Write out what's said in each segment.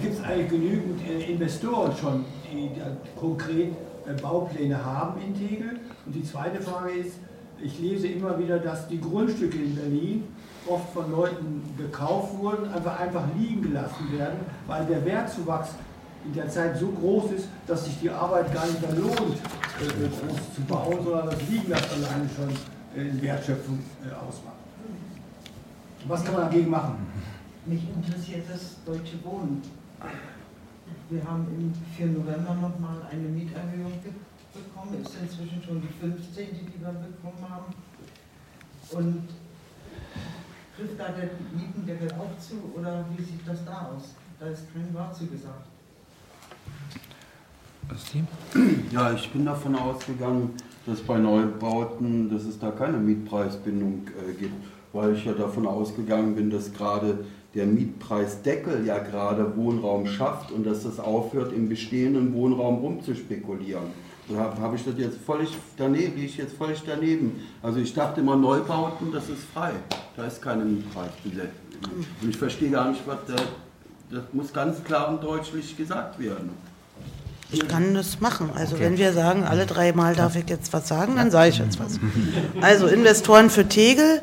gibt es eigentlich genügend äh, Investoren schon, die konkret äh, Baupläne haben in Tegel? Und die zweite Frage ist, ich lese immer wieder, dass die Grundstücke in Berlin oft von Leuten gekauft wurden, einfach, einfach liegen gelassen werden, weil der Wertzuwachs in der Zeit so groß ist, dass sich die Arbeit gar nicht mehr lohnt, äh, groß zu bauen, sondern das Liegen das alleine schon Wertschöpfung ausmacht. Was kann man dagegen machen? Mich interessiert das deutsche Wohnen. Wir haben im 4. November nochmal eine Mieterhöhung bekommen, ist inzwischen schon die 15., die wir bekommen haben. Und trifft da der Mietendeckel auch zu oder wie sieht das da aus? Da ist kein Wort zu gesagt. Ja, ich bin davon ausgegangen, dass bei Neubauten, dass es da keine Mietpreisbindung äh, gibt, weil ich ja davon ausgegangen bin, dass gerade der Mietpreisdeckel ja gerade Wohnraum schafft und dass das aufhört, im bestehenden Wohnraum rumzuspekulieren. Da habe hab ich das jetzt völlig daneben, liege ich jetzt völlig daneben. Also ich dachte immer, Neubauten, das ist frei. Da ist keine Mietpreisbindung. Und ich verstehe gar nicht, was da, das muss ganz klar und deutlich gesagt werden. Ich kann das machen. Also okay. wenn wir sagen, alle drei Mal darf ich jetzt was sagen, dann sage ich jetzt was. Also Investoren für Tegel,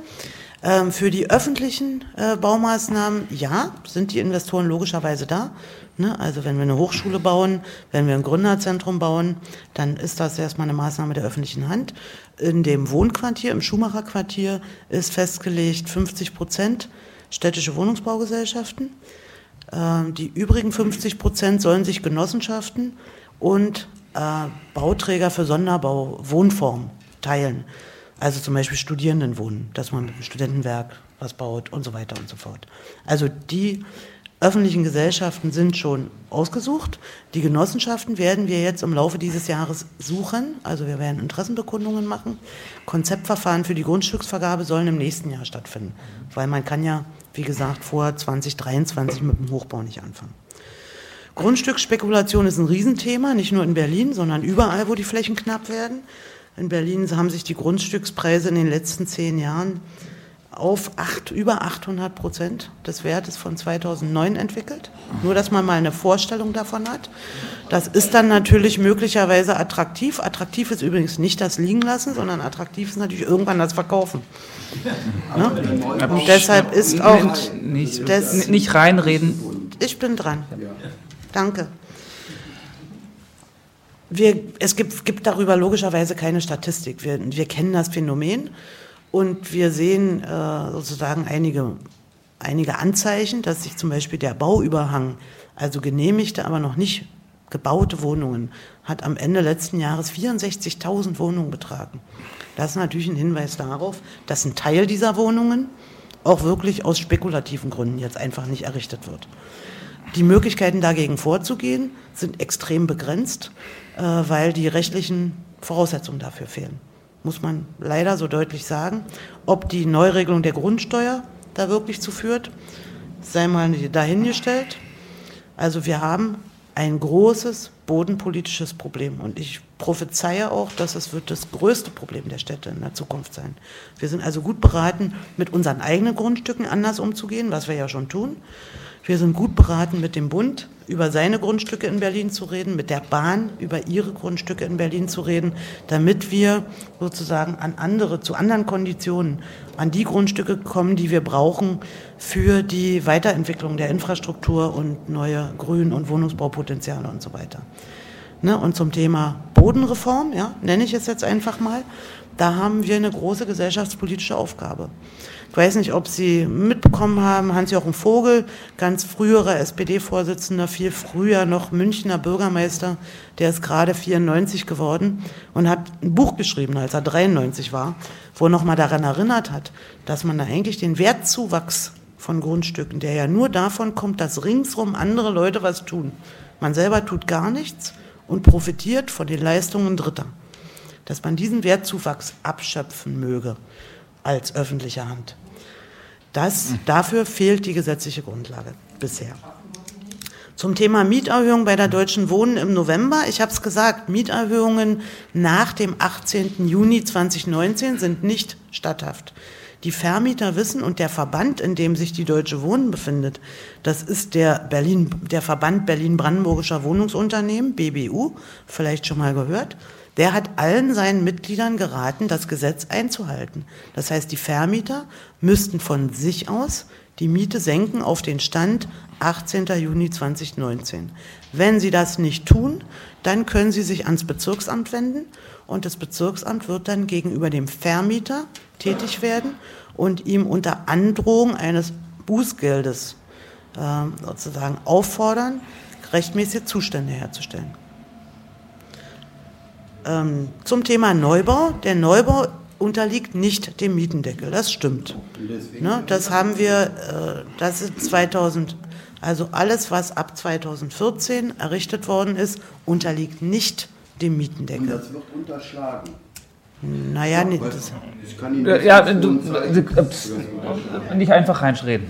ähm, für die öffentlichen äh, Baumaßnahmen, ja, sind die Investoren logischerweise da. Ne? Also wenn wir eine Hochschule bauen, wenn wir ein Gründerzentrum bauen, dann ist das erstmal eine Maßnahme der öffentlichen Hand. In dem Wohnquartier, im Schumacher-Quartier, ist festgelegt 50 Prozent städtische Wohnungsbaugesellschaften. Ähm, die übrigen 50 Prozent sollen sich Genossenschaften und äh, Bauträger für Sonderbau, Wohnform teilen. Also zum Beispiel Studierendenwohnen, dass man mit dem Studentenwerk was baut und so weiter und so fort. Also die öffentlichen Gesellschaften sind schon ausgesucht. Die Genossenschaften werden wir jetzt im Laufe dieses Jahres suchen. Also wir werden Interessenbekundungen machen. Konzeptverfahren für die Grundstücksvergabe sollen im nächsten Jahr stattfinden. Weil man kann ja, wie gesagt, vor 2023 mit dem Hochbau nicht anfangen. Grundstücksspekulation ist ein Riesenthema, nicht nur in Berlin, sondern überall, wo die Flächen knapp werden. In Berlin haben sich die Grundstückspreise in den letzten zehn Jahren auf acht, über 800 Prozent des Wertes von 2009 entwickelt. Nur, dass man mal eine Vorstellung davon hat. Das ist dann natürlich möglicherweise attraktiv. Attraktiv ist übrigens nicht das Liegen lassen, sondern attraktiv ist natürlich irgendwann das Verkaufen. Ne? Und deshalb ist auch nicht, nicht reinreden. Ich bin dran. Danke. Wir, es gibt, gibt darüber logischerweise keine Statistik. Wir, wir kennen das Phänomen und wir sehen äh, sozusagen einige, einige Anzeichen, dass sich zum Beispiel der Bauüberhang, also genehmigte, aber noch nicht gebaute Wohnungen, hat am Ende letzten Jahres 64.000 Wohnungen betragen. Das ist natürlich ein Hinweis darauf, dass ein Teil dieser Wohnungen auch wirklich aus spekulativen Gründen jetzt einfach nicht errichtet wird. Die Möglichkeiten dagegen vorzugehen sind extrem begrenzt, äh, weil die rechtlichen Voraussetzungen dafür fehlen. Muss man leider so deutlich sagen. Ob die Neuregelung der Grundsteuer da wirklich zu führt, sei mal dahingestellt. Also wir haben ein großes bodenpolitisches Problem. Und ich prophezeie auch, dass es wird das größte Problem der Städte in der Zukunft sein. Wir sind also gut beraten, mit unseren eigenen Grundstücken anders umzugehen, was wir ja schon tun. Wir sind gut beraten, mit dem Bund über seine Grundstücke in Berlin zu reden, mit der Bahn über ihre Grundstücke in Berlin zu reden, damit wir sozusagen an andere, zu anderen Konditionen, an die Grundstücke kommen, die wir brauchen für die Weiterentwicklung der Infrastruktur und neue Grün- und Wohnungsbaupotenziale und so weiter. Ne, und zum Thema Bodenreform, ja, nenne ich es jetzt einfach mal, da haben wir eine große gesellschaftspolitische Aufgabe. Ich weiß nicht, ob Sie mitbekommen haben, Hans-Jochen Vogel, ganz früherer SPD-Vorsitzender, viel früher noch Münchner Bürgermeister, der ist gerade 94 geworden und hat ein Buch geschrieben, als er 93 war, wo er nochmal daran erinnert hat, dass man da eigentlich den Wertzuwachs von Grundstücken, der ja nur davon kommt, dass ringsrum andere Leute was tun. Man selber tut gar nichts und profitiert von den Leistungen Dritter. Dass man diesen Wertzuwachs abschöpfen möge als öffentliche Hand. Das, dafür fehlt die gesetzliche Grundlage bisher. Zum Thema Mieterhöhung bei der Deutschen Wohnen im November. Ich habe es gesagt, Mieterhöhungen nach dem 18. Juni 2019 sind nicht statthaft. Die Vermieter wissen und der Verband, in dem sich die Deutsche Wohnen befindet, das ist der Berlin, der Verband Berlin-Brandenburgischer Wohnungsunternehmen, BBU, vielleicht schon mal gehört. Der hat allen seinen Mitgliedern geraten, das Gesetz einzuhalten. Das heißt, die Vermieter müssten von sich aus die Miete senken auf den Stand 18. Juni 2019. Wenn sie das nicht tun, dann können sie sich ans Bezirksamt wenden und das Bezirksamt wird dann gegenüber dem Vermieter tätig werden und ihm unter Androhung eines Bußgeldes äh, sozusagen auffordern, rechtmäßige Zustände herzustellen. Ähm, zum Thema Neubau. Der Neubau unterliegt nicht dem Mietendeckel, das stimmt. Ne, das haben wir, äh, das ist 2000, also alles, was ab 2014 errichtet worden ist, unterliegt nicht dem Mietendeckel. Und das wird unterschlagen. Naja, nicht. Das ich kann Ihnen das ja, du, du, nicht einfach reinschreden.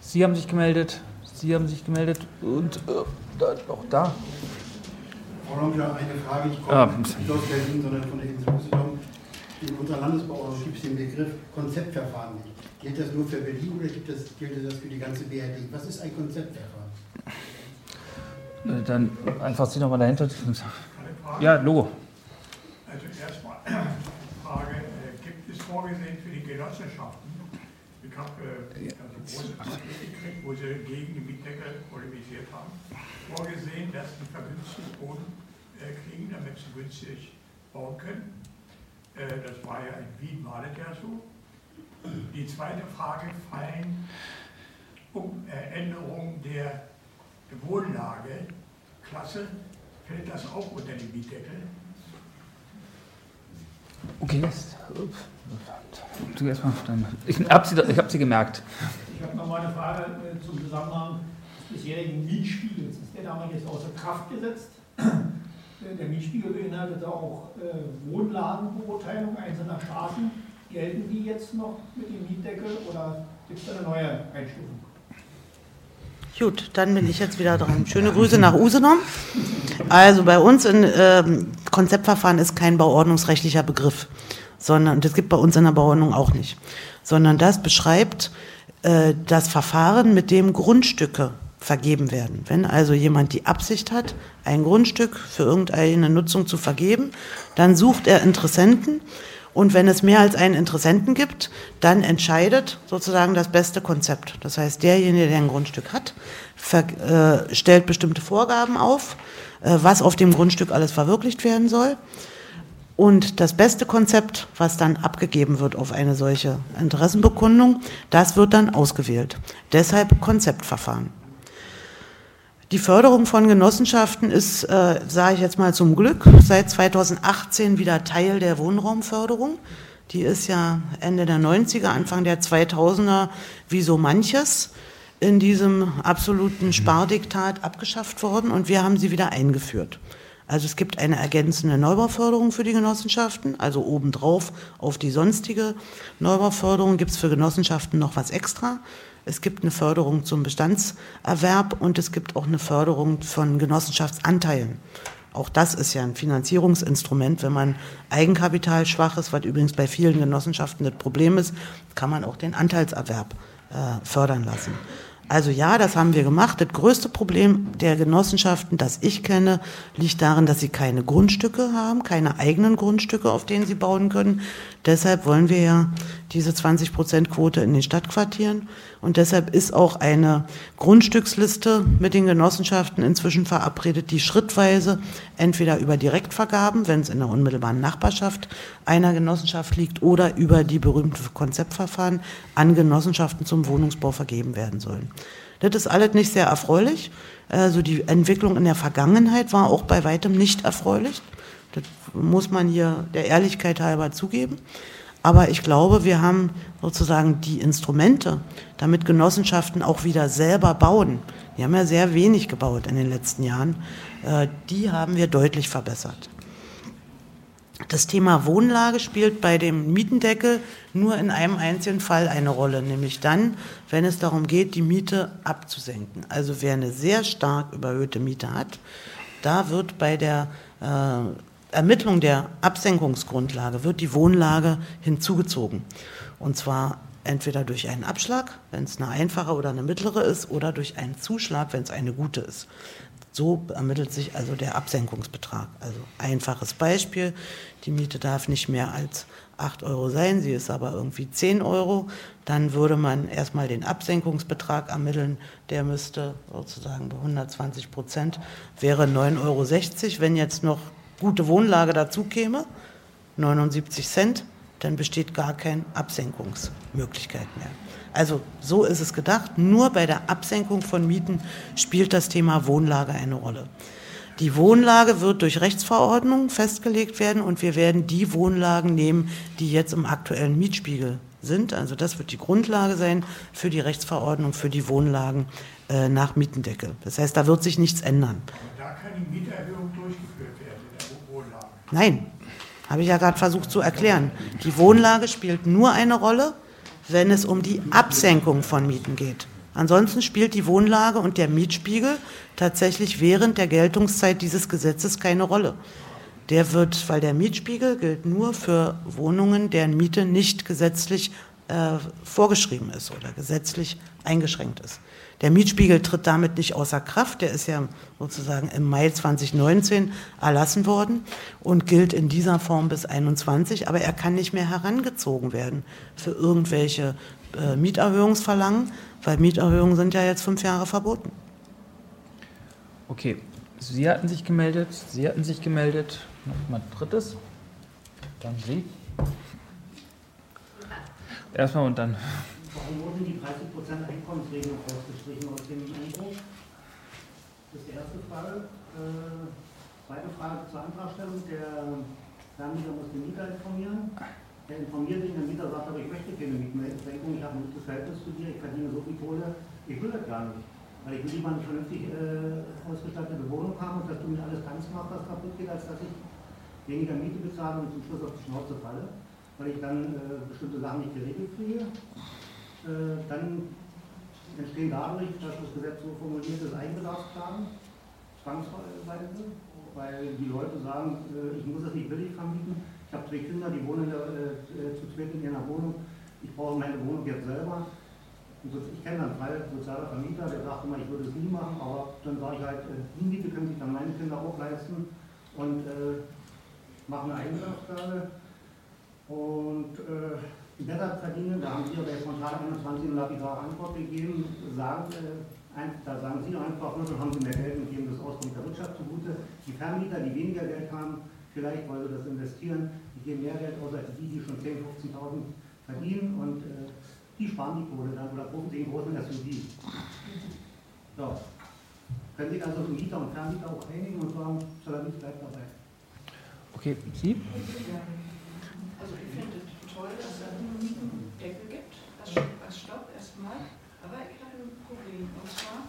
Sie haben sich gemeldet, Sie haben sich gemeldet und äh, auch da. Frau Longler, eine Frage. Ich komme ja. nicht aus Berlin, sondern von der Insel Usedom. In unserer Landesbauordnung gibt es den Begriff Konzeptverfahren nicht. Gilt das nur für Berlin oder gibt das, gilt das für die ganze BRD? Was ist ein Konzeptverfahren? Äh, dann einfach Sie nochmal dahinter. Ja, Logo. Also erstmal Frage, äh, gibt es vorgesehen für die Genossenschaften, ich habe äh, also große Paket gekriegt, wo sie gegen die Mietdeckel polemisiert haben, vorgesehen, dass die vergünstigt Boden kriegen, damit sie günstig bauen können. Das war ja in Wien, war das ja so. Die zweite Frage fallen um Änderungen der Wohnlage, Klasse, fällt das auch unter den Mietdeckel? Okay, jetzt. Ich habe sie, hab sie gemerkt. Ich habe noch mal eine Frage äh, zum Zusammenhang bisherigen Mietspiegels. Ist der damals jetzt außer Kraft gesetzt? Der Mietspiegel beinhaltet auch äh, Wohnlagenbeurteilung einzelner Straßen. Gelten die jetzt noch mit dem Mietdeckel oder gibt es eine neue Einstufung? Gut, dann bin ich jetzt wieder dran. Schöne Grüße nach Usedom. Also bei uns in ähm, Konzeptverfahren ist kein bauordnungsrechtlicher Begriff, sondern das gibt bei uns in der Bauordnung auch nicht, sondern das beschreibt äh, das Verfahren, mit dem Grundstücke vergeben werden. Wenn also jemand die Absicht hat, ein Grundstück für irgendeine Nutzung zu vergeben, dann sucht er Interessenten und wenn es mehr als einen Interessenten gibt, dann entscheidet sozusagen das beste Konzept. Das heißt, derjenige, der ein Grundstück hat, äh, stellt bestimmte Vorgaben auf, äh, was auf dem Grundstück alles verwirklicht werden soll. Und das beste Konzept, was dann abgegeben wird auf eine solche Interessenbekundung, das wird dann ausgewählt. Deshalb Konzeptverfahren. Die Förderung von Genossenschaften ist, äh, sage ich jetzt mal zum Glück, seit 2018 wieder Teil der Wohnraumförderung. Die ist ja Ende der 90er, Anfang der 2000er, wie so manches, in diesem absoluten Spardiktat abgeschafft worden und wir haben sie wieder eingeführt. Also es gibt eine ergänzende Neubauförderung für die Genossenschaften, also obendrauf auf die sonstige Neubauförderung gibt es für Genossenschaften noch was extra. Es gibt eine Förderung zum Bestandserwerb und es gibt auch eine Förderung von Genossenschaftsanteilen. Auch das ist ja ein Finanzierungsinstrument. Wenn man Eigenkapital schwach ist, was übrigens bei vielen Genossenschaften das Problem ist, kann man auch den Anteilserwerb äh, fördern lassen. Also ja, das haben wir gemacht. Das größte Problem der Genossenschaften, das ich kenne, liegt darin, dass sie keine Grundstücke haben, keine eigenen Grundstücke, auf denen sie bauen können. Deshalb wollen wir ja diese 20-Prozent-Quote in den Stadtquartieren. Und deshalb ist auch eine Grundstücksliste mit den Genossenschaften inzwischen verabredet, die schrittweise entweder über Direktvergaben, wenn es in der unmittelbaren Nachbarschaft einer Genossenschaft liegt, oder über die berühmten Konzeptverfahren an Genossenschaften zum Wohnungsbau vergeben werden sollen. Das ist alles nicht sehr erfreulich. Also die Entwicklung in der Vergangenheit war auch bei weitem nicht erfreulich. Das muss man hier der Ehrlichkeit halber zugeben. Aber ich glaube, wir haben sozusagen die Instrumente, damit Genossenschaften auch wieder selber bauen. Die haben ja sehr wenig gebaut in den letzten Jahren. Äh, die haben wir deutlich verbessert. Das Thema Wohnlage spielt bei dem Mietendeckel nur in einem einzigen Fall eine Rolle, nämlich dann, wenn es darum geht, die Miete abzusenken. Also wer eine sehr stark überhöhte Miete hat, da wird bei der äh, Ermittlung der Absenkungsgrundlage wird die Wohnlage hinzugezogen. Und zwar entweder durch einen Abschlag, wenn es eine einfache oder eine mittlere ist, oder durch einen Zuschlag, wenn es eine gute ist. So ermittelt sich also der Absenkungsbetrag. Also einfaches Beispiel, die Miete darf nicht mehr als 8 Euro sein, sie ist aber irgendwie 10 Euro, dann würde man erstmal den Absenkungsbetrag ermitteln, der müsste sozusagen bei 120 Prozent, wäre 9,60 Euro. Wenn jetzt noch gute Wohnlage dazu käme, 79 Cent, dann besteht gar keine Absenkungsmöglichkeit mehr. Also so ist es gedacht. Nur bei der Absenkung von Mieten spielt das Thema Wohnlage eine Rolle. Die Wohnlage wird durch Rechtsverordnung festgelegt werden und wir werden die Wohnlagen nehmen, die jetzt im aktuellen Mietspiegel sind. Also das wird die Grundlage sein für die Rechtsverordnung für die Wohnlagen äh, nach Mietendeckel. Das heißt, da wird sich nichts ändern. Und da kann die Mieterhöhung durchgeführt werden in der Wohnlage? Nein, habe ich ja gerade versucht zu erklären. Die Wohnlage spielt nur eine Rolle, wenn es um die Absenkung von Mieten geht. Ansonsten spielt die Wohnlage und der Mietspiegel tatsächlich während der Geltungszeit dieses Gesetzes keine Rolle. Der wird, weil der Mietspiegel gilt nur für Wohnungen, deren Miete nicht gesetzlich äh, vorgeschrieben ist oder gesetzlich eingeschränkt ist. Der Mietspiegel tritt damit nicht außer Kraft. Der ist ja sozusagen im Mai 2019 erlassen worden und gilt in dieser Form bis 2021. Aber er kann nicht mehr herangezogen werden für irgendwelche äh, Mieterhöhungsverlangen, weil Mieterhöhungen sind ja jetzt fünf Jahre verboten. Okay, Sie hatten sich gemeldet, Sie hatten sich gemeldet. Nochmal drittes. Dann Sie. Erstmal und dann. Warum wurden die 30% Einkommensregelung rausgestrichen aus dem Einbruch? Das ist die erste Frage. Äh, zweite Frage zur Antragstellung. Der Vermieter muss den Mieter informieren. Der informiert sich, der Mieter sagt aber, ich möchte keine Mietsenkung, ich habe ein gutes Verhältnis zu dir, ich verdiene so viel Kohle, ich will das gar nicht. Weil ich will lieber eine vernünftig äh, ausgestattete Wohnung haben und dass du mir alles ganz machst, was kaputt geht, als dass ich weniger Miete bezahle und zum Schluss auf die Schnauze falle, weil ich dann äh, bestimmte Sachen nicht geregelt kriege. Äh, dann entstehen dadurch, dass das Gesetz so formuliert ist, Eigenbedarfsklagen, zwangsweise, weil die Leute sagen, äh, ich muss es nicht billig vermieten. Ich habe zwei Kinder, die wohnen äh, zu zweit in ihrer Wohnung. Ich brauche meine Wohnung jetzt selber. ich kenne dann einen Fall, sozialer Vermieter, der sagt immer, ich würde es nie machen, aber dann sage ich halt, die Miete können sich dann meine Kinder auch leisten und äh, machen eine Eigenbedarfsklage. Und äh, besser verdienen. Da haben Sie bei Frontal 21 eine lapidare Antwort gegeben. Sagen, äh, ein, da sagen Sie einfach, nur haben Sie mehr Geld und geben das Auskommt der Wirtschaft zugute. Die Vermieter, die weniger Geld haben, vielleicht weil sie das investieren, die geben mehr Geld aus als die, die schon 10.000, 15.000 verdienen und äh, die sparen die Kohle dann oder rufen den großen SUV. So. Können sich also Mieter und Vermieter auch einigen und sagen, Salamit bleibt dabei. Okay, Sie? Also ich finde toll, dass es einen Mietendeckel gibt, als, Stopp erstmal. Aber ich habe ein Problem. Und zwar,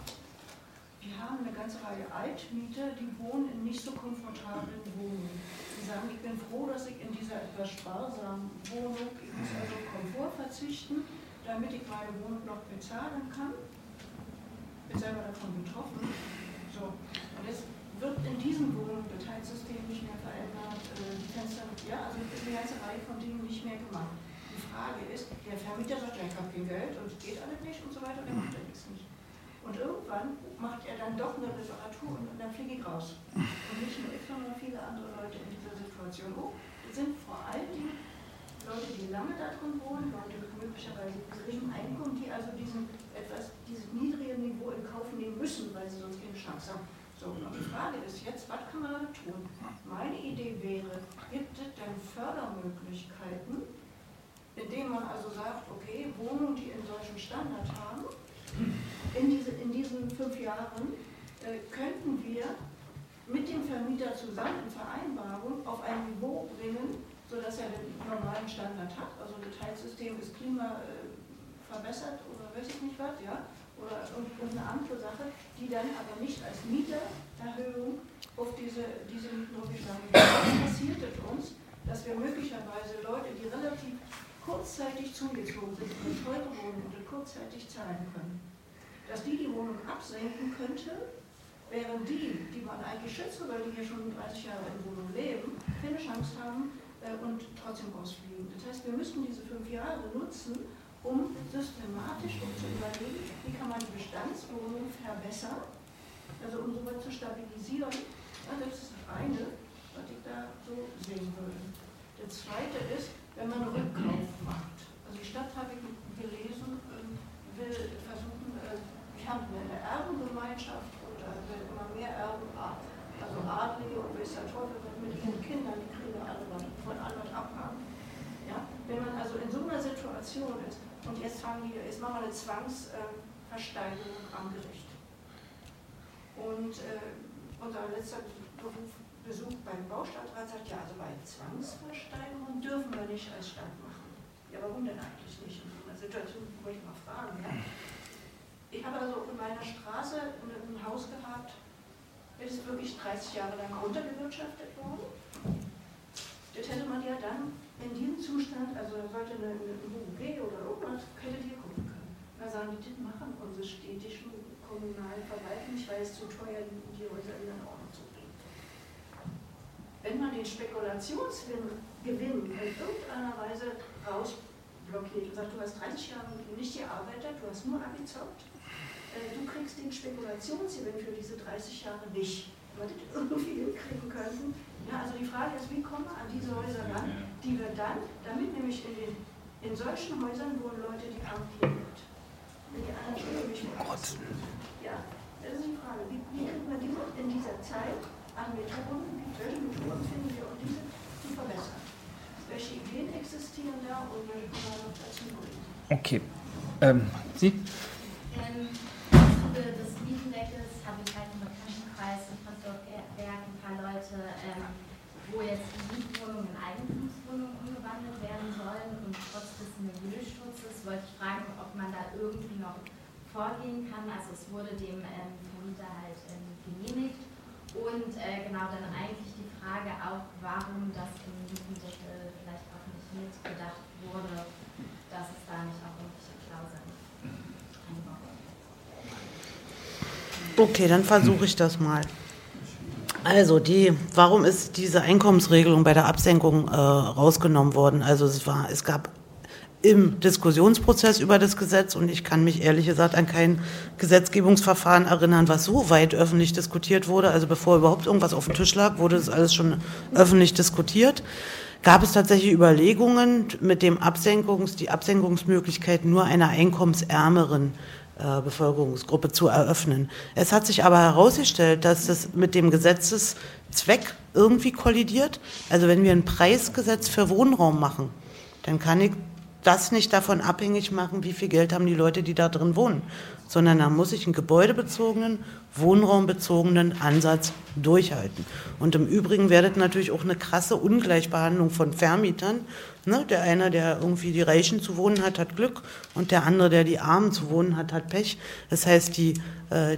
wir haben eine ganze Reihe Altmieter, die wohnen in nicht so komfortablen Wohnungen. Die sagen, ich bin froh, dass ich in dieser etwas sparsamen Wohnung, ich muss also Komfort verzichten, damit ich meine Wohnung noch bezahlen kann. Bin selber davon betroffen. So. Und jetzt wird in diesem Heizsystem nicht mehr verändert, äh, die Fenster, ja, also eine ganze Reihe von Dingen nicht mehr gemacht. Die Frage ist, der Vermieter sagt, ich habe kein Geld und es geht alles nicht und so weiter, der macht das nicht. Und irgendwann macht er dann doch eine Reparatur und dann fliege ich raus. Und nicht nur ich, sondern viele andere Leute in dieser Situation auch. Das sind vor allen Dingen Leute, die lange da drin wohnen, Leute mit möglicherweise geringem Einkommen, die also diesen etwas, dieses niedrige Niveau in Kauf nehmen müssen, weil sie sonst keine Chance haben. So, und die Frage ist jetzt, was kann man da tun? Meine Idee wäre, gibt es denn Fördermöglichkeiten, indem man also sagt, okay, Wohnungen, die einen solchen Standard haben, in, diese, in diesen fünf Jahren äh, könnten wir mit dem Vermieter zusammen in Vereinbarung auf ein Niveau bringen, sodass er den normalen Standard hat. Also das Heizsystem ist klima äh, oder weiß ich nicht was, ja oder eine andere Sache, die dann aber nicht als Mietererhöhung auf diese, diese Mieten hochgeschlagen wird. Was passiert es uns, dass wir möglicherweise Leute, die relativ kurzzeitig zugezogen sind, eine teure Wohnung und kurzzeitig zahlen können, dass die die Wohnung absenken könnte, während die, die man eigentlich schützt, weil die hier schon 30 Jahre in Wohnung leben, keine Chance haben, äh, und trotzdem rausfliegen. Das heißt, wir müssen diese fünf Jahre nutzen, um systematisch um zu überlegen, wie kann man die Bestandswohnung verbessern, also um sowas zu stabilisieren. Ja, das ist das eine, was ich da so sehen würde. Das zweite ist, wenn man Rückkauf macht. Also die Stadt habe ich gelesen, will versuchen, äh, wir haben eine Erbengemeinschaft und will immer mehr Erben, also Adlige und weiß der Teufel mit ihren Kindern, die kriegen alle was von anderen abhaben. Ja? Wenn man also in so einer Situation ist, und jetzt fangen wir, jetzt machen wir eine Zwangsversteigerung am Gericht. Und äh, unser letzter Beruf, Besuch beim Baustadtrat sagt, ja, also bei Zwangsversteigerung dürfen wir nicht als Stadt machen. Ja, warum denn eigentlich nicht? In einer Situation wollte ich mal fragen. Ja? Ich habe also in meiner Straße ein Haus gehabt, ist wirklich 30 Jahre lang runtergewirtschaftet worden. Das hätte man ja dann in diesem Zustand, also sollte eine, eine UG oder irgendwas, hätte die gucken können. Da sagen die, das machen unsere städtischen kommunalen Verwaltungen, nicht, weil es zu teuer die Häuser in Ordnung zu bringen. Wenn man den Spekulationsgewinn in irgendeiner Weise rausblockiert und sagt, du hast 30 Jahre nicht gearbeitet, du hast nur abgezockt, äh, du kriegst den Spekulationsgewinn für diese 30 Jahre nicht. Wenn wir das irgendwie hinkriegen könnten, ja, also die Frage ist, wie kommen wir an diese Häuser ran, die wir dann, damit nämlich in, den, in solchen Häusern wohnen Leute, die kampieren sind. Wenn die anderen schon nämlich Ja, das ist die Frage. Wie, wie kriegen wir diese in dieser Zeit an Methoden, welche Methoden finden wir, um diese zu verbessern? Welche Ideen existieren da und welche können wir noch dazu bringen? Okay. Ähm, Sie? Ähm, Im Zuge des Mietendeckels habe ich halt im Bekanntenkreis in Frankfurt-Berg ein paar Leute, ähm, wo jetzt die Mietwohnungen in Umgewandelt werden sollen und trotz des Milieuschutzes wollte ich fragen, ob man da irgendwie noch vorgehen kann. Also es wurde dem ähm, Vermieter halt ähm, genehmigt und äh, genau dann eigentlich die Frage auch, warum das im Mietendeckel vielleicht auch nicht mitgedacht wurde, dass es da nicht auch irgendwelche Klauseln einbaut. Okay, dann versuche ich das mal. Also die, warum ist diese Einkommensregelung bei der Absenkung äh, rausgenommen worden? Also es war, es gab im Diskussionsprozess über das Gesetz und ich kann mich ehrlich gesagt an kein Gesetzgebungsverfahren erinnern, was so weit öffentlich diskutiert wurde. Also bevor überhaupt irgendwas auf dem Tisch lag, wurde das alles schon öffentlich diskutiert. Gab es tatsächlich Überlegungen, mit dem Absenkungs, die Absenkungsmöglichkeit nur einer einkommensärmeren Bevölkerungsgruppe zu eröffnen. Es hat sich aber herausgestellt, dass das mit dem Gesetzeszweck irgendwie kollidiert. Also wenn wir ein Preisgesetz für Wohnraum machen, dann kann ich das nicht davon abhängig machen, wie viel Geld haben die Leute, die da drin wohnen, sondern da muss ich einen gebäudebezogenen, wohnraumbezogenen Ansatz durchhalten. Und im Übrigen werdet natürlich auch eine krasse Ungleichbehandlung von Vermietern. Ne? Der eine, der irgendwie die Reichen zu wohnen hat, hat Glück und der andere, der die Armen zu wohnen hat, hat Pech. Das heißt, die, äh,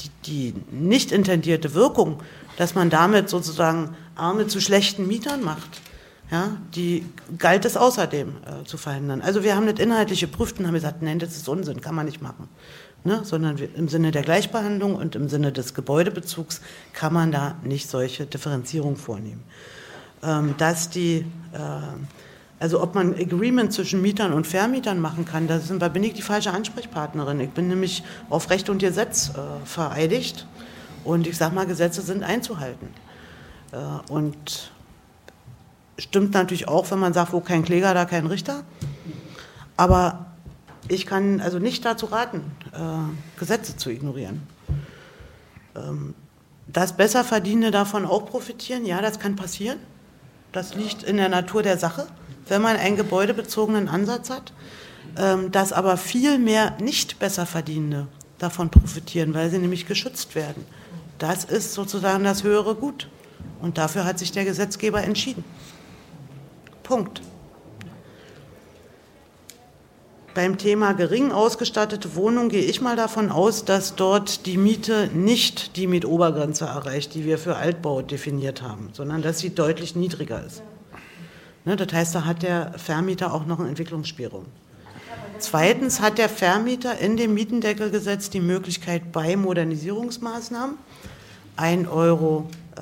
die, die nicht intendierte Wirkung, dass man damit sozusagen Arme zu schlechten Mietern macht, ja, die galt es außerdem äh, zu verhindern. Also wir haben das inhaltlich geprüft und haben gesagt, nein, das ist Unsinn, kann man nicht machen. Ne? Sondern wir, im Sinne der Gleichbehandlung und im Sinne des Gebäudebezugs kann man da nicht solche Differenzierung vornehmen. Ähm, dass die, äh, also ob man Agreement zwischen Mietern und Vermietern machen kann, da sind, bin ich die falsche Ansprechpartnerin. Ich bin nämlich auf Recht und Gesetz äh, vereidigt und ich sage mal, Gesetze sind einzuhalten. Äh, und stimmt natürlich auch, wenn man sagt, wo kein Kläger, da kein Richter. Aber ich kann also nicht dazu raten, äh, Gesetze zu ignorieren. Ähm, dass Besserverdienende davon auch profitieren, ja, das kann passieren. Das liegt in der Natur der Sache, wenn man einen gebäudebezogenen Ansatz hat. Ähm, dass aber viel mehr nicht Besserverdienende davon profitieren, weil sie nämlich geschützt werden. Das ist sozusagen das höhere Gut. Und dafür hat sich der Gesetzgeber entschieden. Punkt. Beim Thema gering ausgestattete Wohnung gehe ich mal davon aus, dass dort die Miete nicht die Mietobergrenze erreicht, die wir für Altbau definiert haben, sondern dass sie deutlich niedriger ist. Ne, das heißt, da hat der Vermieter auch noch einen Entwicklungsspielraum. Zweitens hat der Vermieter in dem Mietendeckelgesetz die Möglichkeit, bei Modernisierungsmaßnahmen ein Euro äh,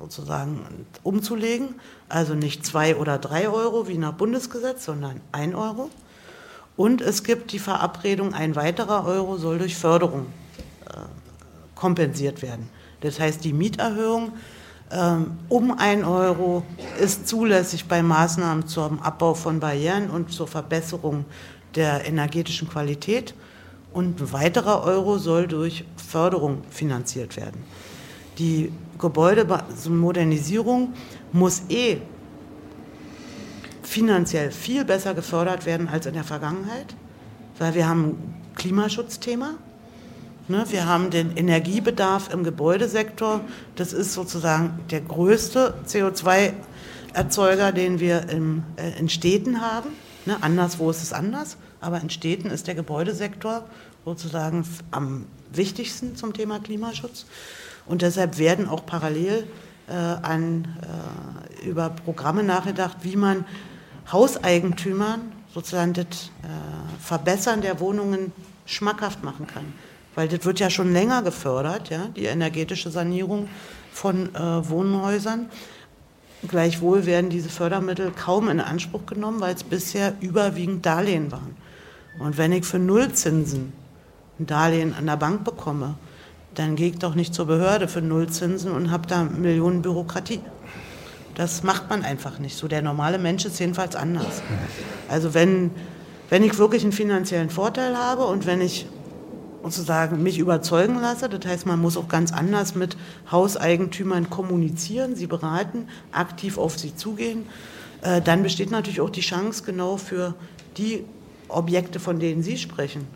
sozusagen umzulegen. Also nicht zwei oder drei Euro wie nach Bundesgesetz, sondern ein Euro. Und es gibt die Verabredung, ein weiterer Euro soll durch Förderung äh, kompensiert werden. Das heißt, die Mieterhöhung um ein Euro ist zulässig bei Maßnahmen zum Abbau von Barrieren und zur Verbesserung der energetischen Qualität. Und ein weiterer Euro soll durch Förderung finanziert werden. Die Gebäudemodernisierung muss eh finanziell viel besser gefördert werden als in der Vergangenheit, weil wir haben ein Klimaschutzthema. Ne, wir haben den Energiebedarf im Gebäudesektor. Das ist sozusagen der größte CO2-Erzeuger, den wir äh, in Städten haben. Ne, anderswo ist es anders, aber in Städten ist der Gebäudesektor sozusagen am wichtigsten zum Thema Klimaschutz. Und deshalb werden auch parallel äh, an, äh, über Programme nachgedacht, wie man Hauseigentümern sozusagen das Verbessern der Wohnungen schmackhaft machen kann. Weil das wird ja schon länger gefördert, ja, die energetische Sanierung von äh, Wohnhäusern. Gleichwohl werden diese Fördermittel kaum in Anspruch genommen, weil es bisher überwiegend Darlehen waren. Und wenn ich für Nullzinsen ein Darlehen an der Bank bekomme, dann gehe ich doch nicht zur Behörde für Nullzinsen und habe da Millionen Bürokratie. Das macht man einfach nicht so. Der normale Mensch ist jedenfalls anders. Also wenn, wenn ich wirklich einen finanziellen Vorteil habe und wenn ich sozusagen mich überzeugen lasse, das heißt, man muss auch ganz anders mit Hauseigentümern kommunizieren, sie beraten, aktiv auf sie zugehen, äh, dann besteht natürlich auch die Chance genau für die Objekte, von denen Sie sprechen,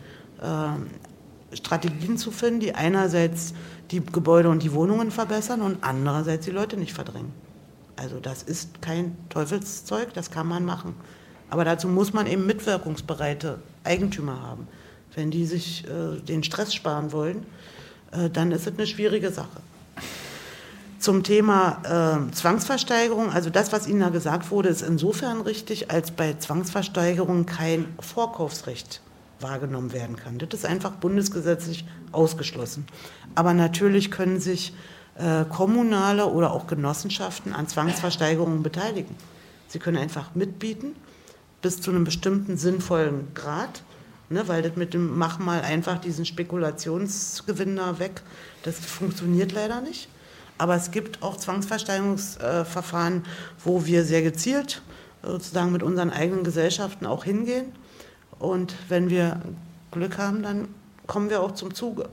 äh, Strategien zu finden, die einerseits die Gebäude und die Wohnungen verbessern und andererseits die Leute nicht verdrängen. Also das ist kein Teufelszeug, das kann man machen. Aber dazu muss man eben mitwirkungsbereite Eigentümer haben. Wenn die sich äh, den Stress sparen wollen, äh, dann ist es eine schwierige Sache. Zum Thema äh, Zwangsversteigerung, also das, was Ihnen da gesagt wurde, ist insofern richtig, als bei Zwangsversteigerung kein Vorkaufsrecht wahrgenommen werden kann. Das ist einfach bundesgesetzlich ausgeschlossen. Aber natürlich können sich äh, kommunale oder auch Genossenschaften an Zwangsversteigerungen beteiligen. Sie können einfach mitbieten bis zu einem bestimmten sinnvollen Grad, ne, weil das mit dem Mach mal einfach diesen Spekulationsgewinn da weg, das funktioniert leider nicht. Aber es gibt auch Zwangsversteigerungsverfahren, wo wir sehr gezielt sozusagen mit unseren eigenen Gesellschaften auch hingehen. Und wenn wir Glück haben, dann kommen wir auch zum Zuge.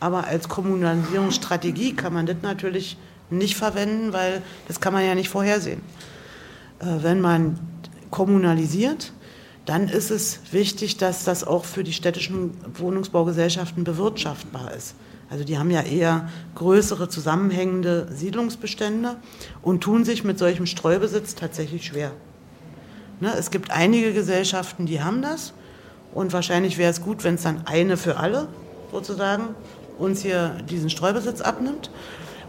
Aber als Kommunalisierungsstrategie kann man das natürlich nicht verwenden, weil das kann man ja nicht vorhersehen. Äh, wenn man kommunalisiert, dann ist es wichtig, dass das auch für die städtischen Wohnungsbaugesellschaften bewirtschaftbar ist. Also die haben ja eher größere zusammenhängende Siedlungsbestände und tun sich mit solchem Streubesitz tatsächlich schwer. Ne, es gibt einige Gesellschaften, die haben das und wahrscheinlich wäre es gut, wenn es dann eine für alle sozusagen uns hier diesen Streubesitz abnimmt.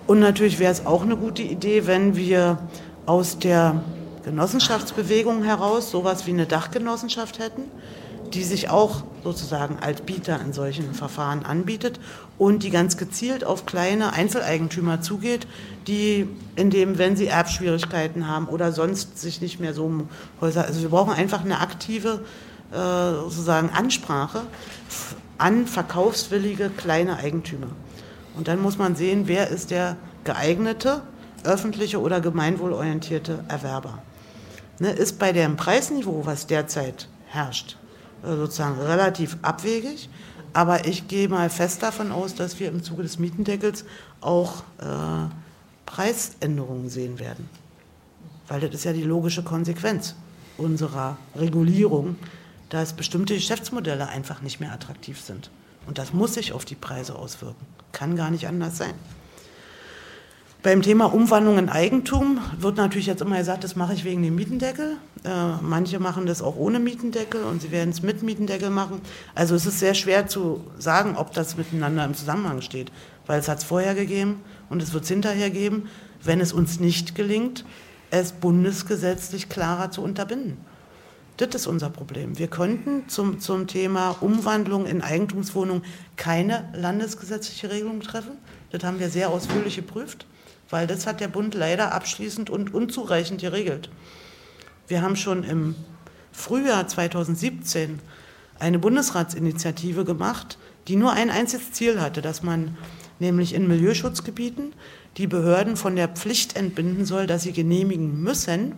Und natürlich wäre es auch eine gute Idee, wenn wir aus der Genossenschaftsbewegung heraus sowas wie eine Dachgenossenschaft hätten, die sich auch sozusagen als Bieter in solchen Verfahren anbietet und die ganz gezielt auf kleine Einzeleigentümer zugeht, die in dem, wenn sie Erbschwierigkeiten haben oder sonst sich nicht mehr so Häuser, also wir brauchen einfach eine aktive äh, sozusagen Ansprache an verkaufswillige kleine Eigentümer. Und dann muss man sehen, wer ist der geeignete, öffentliche oder gemeinwohlorientierte Erwerber. Ne, ist bei dem Preisniveau, was derzeit herrscht, äh, sozusagen relativ abwegig. Aber ich gehe mal fest davon aus, dass wir im Zuge des Mietendeckels auch äh, Preisänderungen sehen werden. Weil das ist ja die logische Konsequenz unserer Regulierung, dass bestimmte Geschäftsmodelle einfach nicht mehr attraktiv sind. Und das muss sich auf die Preise auswirken. Kann gar nicht anders sein. Beim Thema Umwandlung in Eigentum wird natürlich jetzt immer gesagt, das mache ich wegen dem Mietendeckel. Äh, manche machen das auch ohne Mietendeckel und sie werden es mit Mietendeckel machen. Also es ist sehr schwer zu sagen, ob das miteinander im Zusammenhang steht, weil es hat es vorher gegeben und es wird es hinterher geben, wenn es uns nicht gelingt, es bundesgesetzlich klarer zu unterbinden. Das ist unser Problem. Wir könnten zum, zum Thema Umwandlung in Eigentumswohnungen keine landesgesetzliche Regelung treffen, Das haben wir sehr ausführlich geprüft, weil das hat der Bund leider abschließend und unzureichend geregelt. Wir haben schon im Frühjahr 2017 eine Bundesratsinitiative gemacht, die nur ein einziges Ziel hatte, dass man nämlich in Milieuschutzgebieten die Behörden von der Pflicht entbinden soll, dass sie genehmigen müssen,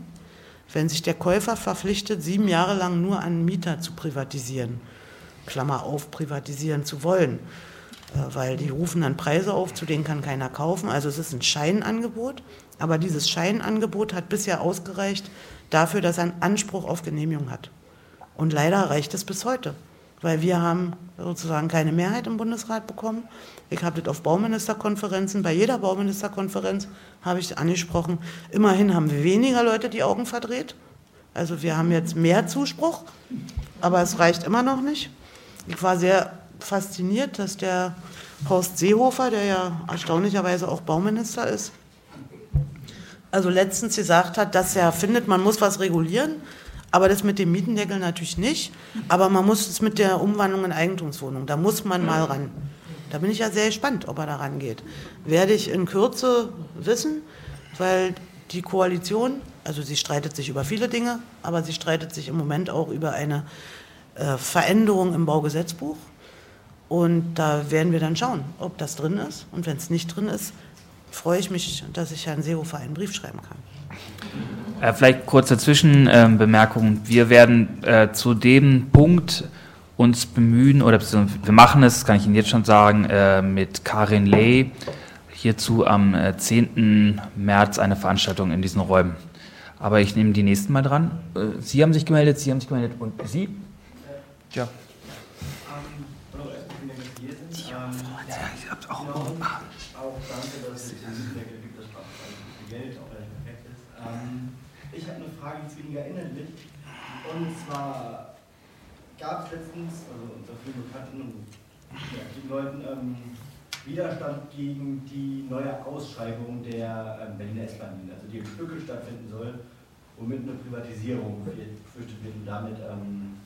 wenn sich der Käufer verpflichtet, sieben Jahre lang nur an Mieter zu privatisieren, Klammer auf, privatisieren zu wollen, weil die rufen dann Preise auf, zu denen kann keiner kaufen. Also es ist ein Scheinangebot, aber dieses Scheinangebot hat bisher ausgereicht dafür, dass er einen Anspruch auf Genehmigung hat. Und leider reicht es bis heute, weil wir haben sozusagen keine Mehrheit im Bundesrat bekommen. Ich habe das auf Bauministerkonferenzen, bei jeder Bauministerkonferenz habe ich angesprochen. Immerhin haben wir weniger Leute die Augen verdreht. Also wir haben jetzt mehr Zuspruch, aber es reicht immer noch nicht. Ich war sehr fasziniert, dass der Horst Seehofer, der ja erstaunlicherweise auch Bauminister ist, also letztens gesagt hat, dass er findet, man muss was regulieren, aber das mit dem Mietendeckel natürlich nicht. Aber man muss es mit der Umwandlung in Eigentumswohnung, da muss man mal ran. Da bin ich ja sehr gespannt, ob er da rangeht. Werde ich in Kürze wissen, weil die Koalition, also sie streitet sich über viele Dinge, aber sie streitet sich im Moment auch über eine äh, Veränderung im Baugesetzbuch. Und da werden wir dann schauen, ob das drin ist. Und wenn es nicht drin ist, freue ich mich, dass ich Herrn Seehofer einen Brief schreiben kann. Äh, vielleicht kurze Zwischenbemerkung. Äh, wir werden äh, zu dem Punkt uns bemühen, oder wir machen es, kann ich Ihnen jetzt schon sagen, äh, mit Karin Ley hierzu am 10. Äh, März eine Veranstaltung in diesen Räumen. Aber ich nehme die nächsten mal dran. Äh, Sie haben sich gemeldet, Sie haben sich gemeldet und Sie? Ja. Ich habe eine Frage, die ist weniger inhaltlich. Und zwar gab es letztens, also unter vielen Bekannten und ja, den Leuten, ähm, Widerstand gegen die neue Ausschreibung der ähm, Berliner S-Bahn-Linie, also die in Stücke stattfinden soll, womit eine Privatisierung befürchtet wird und damit ähm,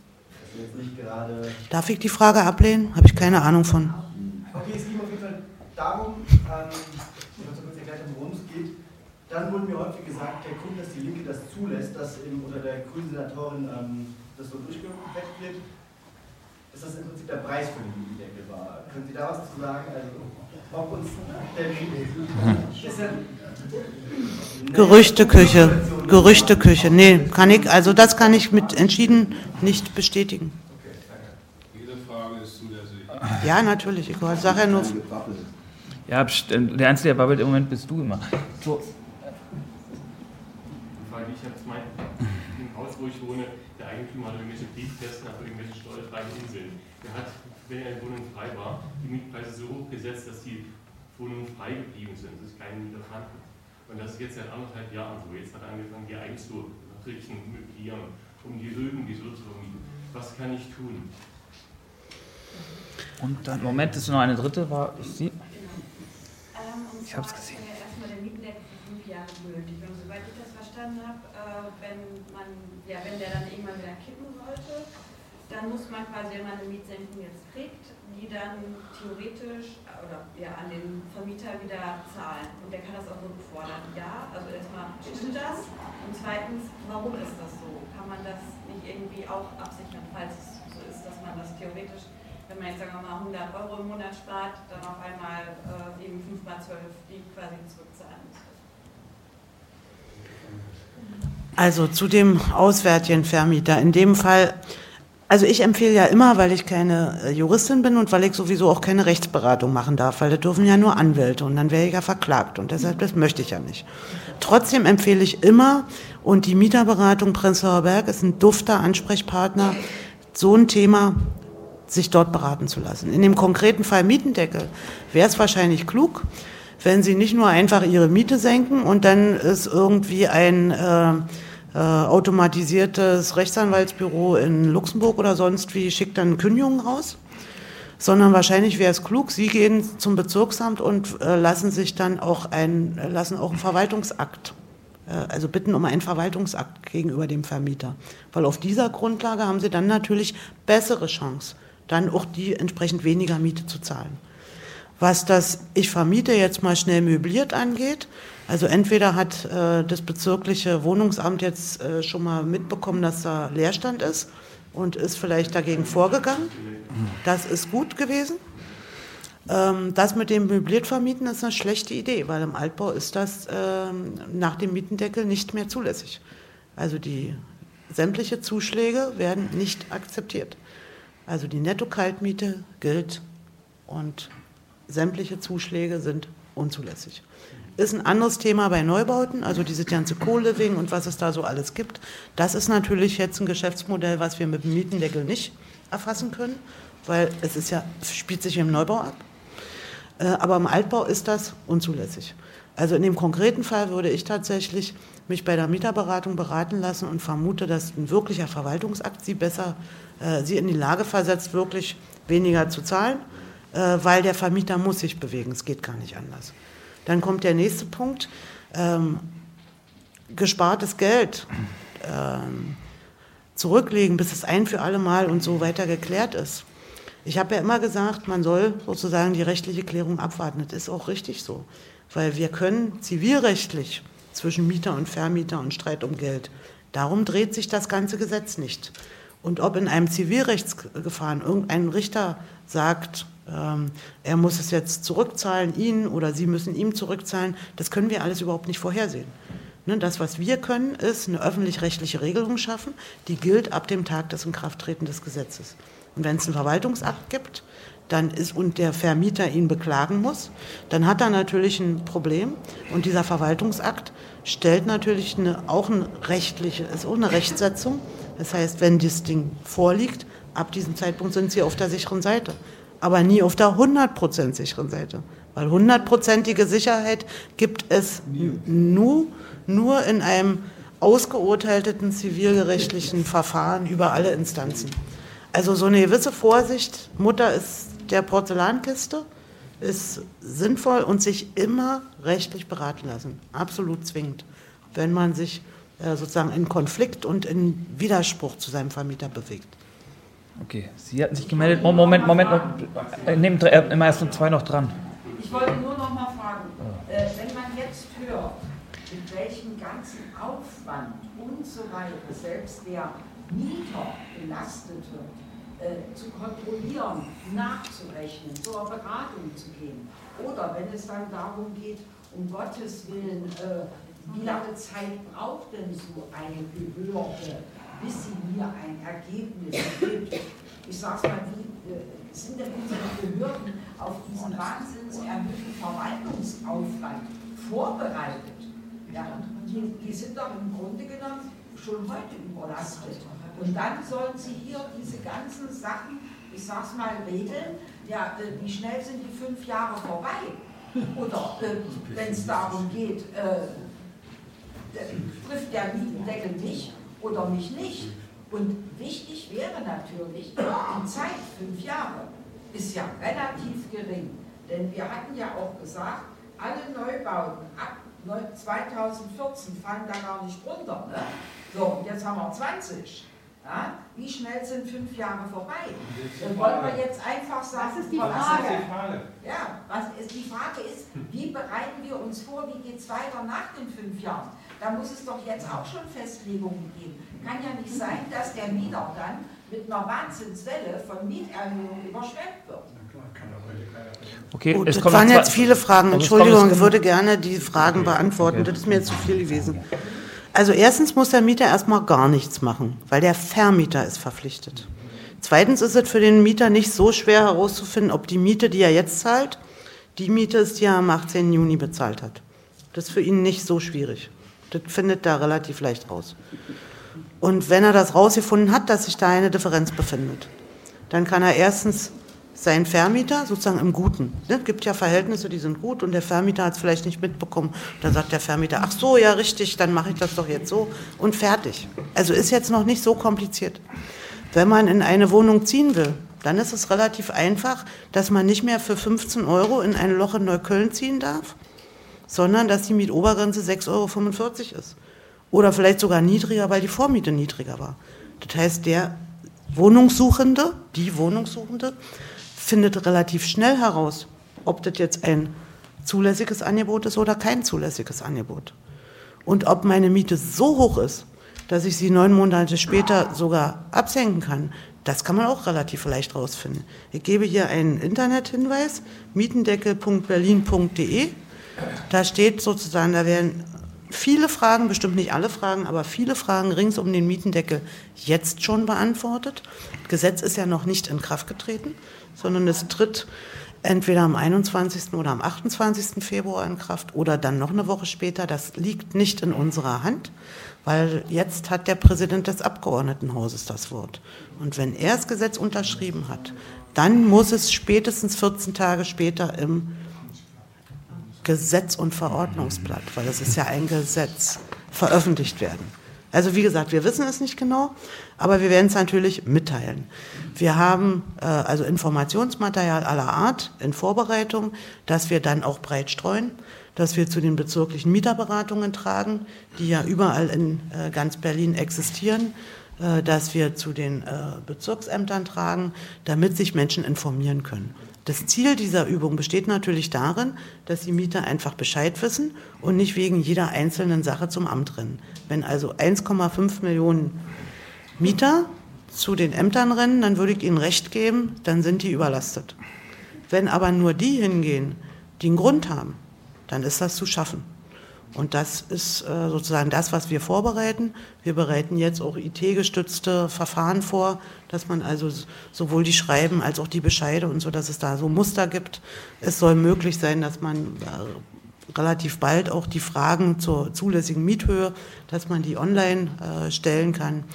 jetzt nicht gerade. Darf ich die Frage ablehnen? Habe ich keine Ahnung von. Es ging auf jeden Fall darum, ähm, ich muss kurz erklären, worum es geht. Dann wurde mir häufig gesagt, der Grund, dass die Linke das zulässt, dass im, unter der grünen Senatorin ähm, das so durchgeweckt wird, dass das im Prinzip der Preis für den Mietendeckel war. Können Sie da was zu sagen? Also, ob uns der ist ja Gerüchteküche, Gerüchteküche. Nee, kann ich, also das kann ich mit entschieden nicht bestätigen. Jede Frage ist zulässig. Ja, natürlich. Ich sage ja nur. Ja, der Einzige, der babbelt im Moment, bist du immer. So. Frage, ich habe mein, im Haus, wo ich wohne, der Eigentümer hat irgendwelche Briefkästen auf irgendwelche steuerfreien Inseln. Der hat, wenn eine Wohnung frei war, die Mietpreise so hoch gesetzt, dass die Wohnungen frei geblieben sind. Das ist kein Mieter fanden. Und das ist jetzt seit anderthalb Jahren so. Jetzt hat er angefangen, die eigens zu richten, möblieren, um die irgendwie so zu vermieten. Was kann ich tun? Und dann, Moment, ist noch eine dritte, war sie? Ähm, ich habe es gesehen. Erstmal der Mietendeckel für fünf Jahre gültig. Und soweit ich das verstanden habe, äh, wenn man, ja, wenn der dann irgendwann wieder kippen sollte, dann muss man quasi, wenn man eine Mietsenkung jetzt kriegt, die dann theoretisch oder ja, an den Vermieter wieder zahlen. Und der kann das auch rückfordern. Ja, also erstmal stimmt das. Und zweitens, warum ist das so? Kann man das nicht irgendwie auch absichern, falls es so ist, dass man das theoretisch, wenn man jetzt sagen wir mal 100 Euro im Monat spart, dann auf einmal äh, eben 5 mal 12 die quasi zurückzahlen muss? Also zu dem auswärtigen Vermieter. In dem Fall also ich empfehle ja immer, weil ich keine äh, Juristin bin und weil ich sowieso auch keine Rechtsberatung machen darf, weil da dürfen ja nur Anwälte und dann wäre ich ja verklagt und deshalb, das möchte ich ja nicht. Trotzdem empfehle ich immer, und die Mieterberatung Prenzlauer Berg ist ein dufter Ansprechpartner, so ein Thema sich dort beraten zu lassen. In dem konkreten Fall Mietendeckel wäre es wahrscheinlich klug, wenn Sie nicht nur einfach Ihre Miete senken und dann ist irgendwie ein... Äh, äh, automatisiertes Rechtsanwaltsbüro in Luxemburg oder sonst wie schickt dann Kündigungen raus, sondern wahrscheinlich wäre es klug, Sie gehen zum Bezirksamt und äh, lassen sich dann auch ein, lassen auch einen Verwaltungsakt, äh, also bitten um einen Verwaltungsakt gegenüber dem Vermieter. Weil auf dieser Grundlage haben Sie dann natürlich bessere Chance, dann auch die entsprechend weniger Miete zu zahlen. Was das Ich vermiete jetzt mal schnell möbliert angeht, also entweder hat äh, das bezirkliche Wohnungsamt jetzt äh, schon mal mitbekommen, dass da Leerstand ist und ist vielleicht dagegen vorgegangen. Das ist gut gewesen. Ähm, das mit dem möbliert vermieten ist eine schlechte Idee, weil im Altbau ist das ähm, nach dem Mietendeckel nicht mehr zulässig. Also die sämtliche Zuschläge werden nicht akzeptiert. Also die Netto-Kaltmiete gilt und sämtliche Zuschläge sind unzulässig. Ist ein anderes Thema bei Neubauten, also diese ganze Co-Living und was es da so alles gibt. Das ist natürlich jetzt ein Geschäftsmodell, was wir mit dem Mietendeckel nicht erfassen können, weil es ist ja, spielt sich im Neubau ab. Äh, aber im Altbau ist das unzulässig. Also in dem konkreten Fall würde ich tatsächlich mich bei der Mieterberatung beraten lassen und vermute, dass ein wirklicher Verwaltungsakt sie besser, äh, sie in die Lage versetzt, wirklich weniger zu zahlen, äh, weil der Vermieter muss sich bewegen. Es geht gar nicht anders. Dann kommt der nächste Punkt. Ähm, gespartes Geld ähm, zurücklegen, bis es ein für alle Mal und so weiter geklärt ist. Ich habe ja immer gesagt, man soll sozusagen die rechtliche Klärung abwarten. Das ist auch richtig so, weil wir können zivilrechtlich zwischen Mieter und Vermieter und Streit um Geld. Darum dreht sich das ganze Gesetz nicht. Und ob in einem Zivilrechtsverfahren irgendein Richter sagt, ähm, er muss es jetzt zurückzahlen, Ihnen oder Sie müssen ihm zurückzahlen, das können wir alles überhaupt nicht vorhersehen. Ne, das, was wir können, ist eine öffentlich-rechtliche Regelung schaffen, die gilt ab dem Tag des Inkrafttreten des Gesetzes. Und wenn es einen Verwaltungsakt gibt, dann ist und der Vermieter ihn beklagen muss, dann hat er natürlich ein Problem. Und dieser Verwaltungsakt stellt natürlich eine, auch eine rechtliche, ist auch eine Rechtsetzung. Das heißt, wenn das Ding vorliegt, ab diesem Zeitpunkt sind Sie auf der sicheren Seite aber nie auf der 100% sicheren Seite. Weil hundertprozentige Sicherheit gibt es nur, nur in einem ausgeurteilten zivilgerechtlichen Verfahren über alle Instanzen. Also so eine gewisse Vorsicht, Mutter ist der Porzellankiste, ist sinnvoll und sich immer rechtlich beraten lassen. Absolut zwingend, wenn man sich sozusagen in Konflikt und in Widerspruch zu seinem Vermieter bewegt. Okay, Sie hatten sich gemeldet. Moment, Moment, Moment. Äh, nehmen äh, immer erst um zwei noch dran. Ich wollte nur noch mal fragen, äh, wenn man jetzt hört, mit welchem ganzen Aufwand und so weiter selbst der Mieter belastet wird, äh, zu kontrollieren, nachzurechnen, zur Beratung zu gehen. Oder wenn es dann darum geht, um Gottes Willen, äh, wie lange Zeit braucht denn so eine Behörde, bis sie mir ein Ergebnis gibt. Ich sage es mal, wie äh, sind denn unsere Behörden auf diesen wahnsinns erhöhten Verwaltungsaufwand vorbereitet? Ja, die, die sind doch im Grunde genommen schon heute überlastet. Und dann sollen sie hier diese ganzen Sachen, ich sage es mal, regeln. Ja, äh, wie schnell sind die fünf Jahre vorbei? Oder äh, wenn es darum geht, äh, trifft der Mietendeckel nicht, oder mich nicht. Und wichtig wäre natürlich, die Zeit, fünf Jahre, ist ja relativ gering. Denn wir hatten ja auch gesagt, alle Neubauten ab 2014 fallen da gar nicht runter. Ne? So, und jetzt haben wir 20. Ja? Wie schnell sind fünf Jahre vorbei? Dann wollen wir jetzt einfach sagen, was ist die Frage? Ja, was ist die Frage ist, wie bereiten wir uns vor, wie geht es weiter nach den fünf Jahren? Da muss es doch jetzt auch schon Festlegungen geben. Kann ja nicht sein, dass der Mieter dann mit einer Wahnsinnswelle von Mieterhöhungen überschwemmt wird. Okay, Gut, es das waren jetzt viele Fragen. Entschuldigung, ich würde gerne die Fragen beantworten. Das ist mir jetzt zu viel gewesen. Also erstens muss der Mieter erstmal gar nichts machen, weil der Vermieter ist verpflichtet. Zweitens ist es für den Mieter nicht so schwer herauszufinden, ob die Miete, die er jetzt zahlt, die Miete ist, die er am 18. Juni bezahlt hat. Das ist für ihn nicht so schwierig. Das findet er relativ leicht raus. Und wenn er das rausgefunden hat, dass sich da eine Differenz befindet, dann kann er erstens seinen Vermieter sozusagen im Guten. Es ne, gibt ja Verhältnisse, die sind gut und der Vermieter hat es vielleicht nicht mitbekommen. Dann sagt der Vermieter, ach so, ja richtig, dann mache ich das doch jetzt so und fertig. Also ist jetzt noch nicht so kompliziert. Wenn man in eine Wohnung ziehen will, dann ist es relativ einfach, dass man nicht mehr für 15 Euro in ein Loch in Neukölln ziehen darf, sondern dass die Mietobergrenze 6,45 Euro ist. Oder vielleicht sogar niedriger, weil die Vormiete niedriger war. Das heißt, der Wohnungssuchende, die Wohnungssuchende, findet relativ schnell heraus, ob das jetzt ein zulässiges Angebot ist oder kein zulässiges Angebot. Und ob meine Miete so hoch ist, dass ich sie neun Monate später sogar absenken kann, das kann man auch relativ leicht rausfinden. Ich gebe hier einen Internethinweis, mietendeckel.berlin.de. Da steht sozusagen, da werden viele Fragen, bestimmt nicht alle Fragen, aber viele Fragen rings um den Mietendeckel jetzt schon beantwortet. Das Gesetz ist ja noch nicht in Kraft getreten, sondern es tritt entweder am 21. oder am 28. Februar in Kraft oder dann noch eine Woche später. Das liegt nicht in unserer Hand, weil jetzt hat der Präsident des Abgeordnetenhauses das Wort. Und wenn er das Gesetz unterschrieben hat, dann muss es spätestens 14 Tage später im Gesetz- und Verordnungsblatt, weil es ist ja ein Gesetz, veröffentlicht werden. Also wie gesagt, wir wissen es nicht genau, aber wir werden es natürlich mitteilen. Wir haben äh, also Informationsmaterial aller Art in Vorbereitung, das wir dann auch breit streuen, dass wir zu den bezirklichen Mieterberatungen tragen, die ja überall in äh, ganz Berlin existieren, äh, dass wir zu den äh, Bezirksämtern tragen, damit sich Menschen informieren können. Das Ziel dieser Übung besteht natürlich darin, dass die Mieter einfach Bescheid wissen und nicht wegen jeder einzelnen Sache zum Amt rennen. Wenn also 1,5 Millionen Mieter zu den Ämtern rennen, dann würde ich ihnen recht geben, dann sind die überlastet. Wenn aber nur die hingehen, die einen Grund haben, dann ist das zu schaffen. Und das ist äh, sozusagen das, was wir vorbereiten. Wir bereiten jetzt auch IT-gestützte Verfahren vor, dass man also sowohl die Schreiben als auch die Bescheide und so, dass es da so Muster gibt. Es soll möglich sein, dass man äh, relativ bald auch die Fragen zur zulässigen Miethöhe, dass man die online äh, stellen kann.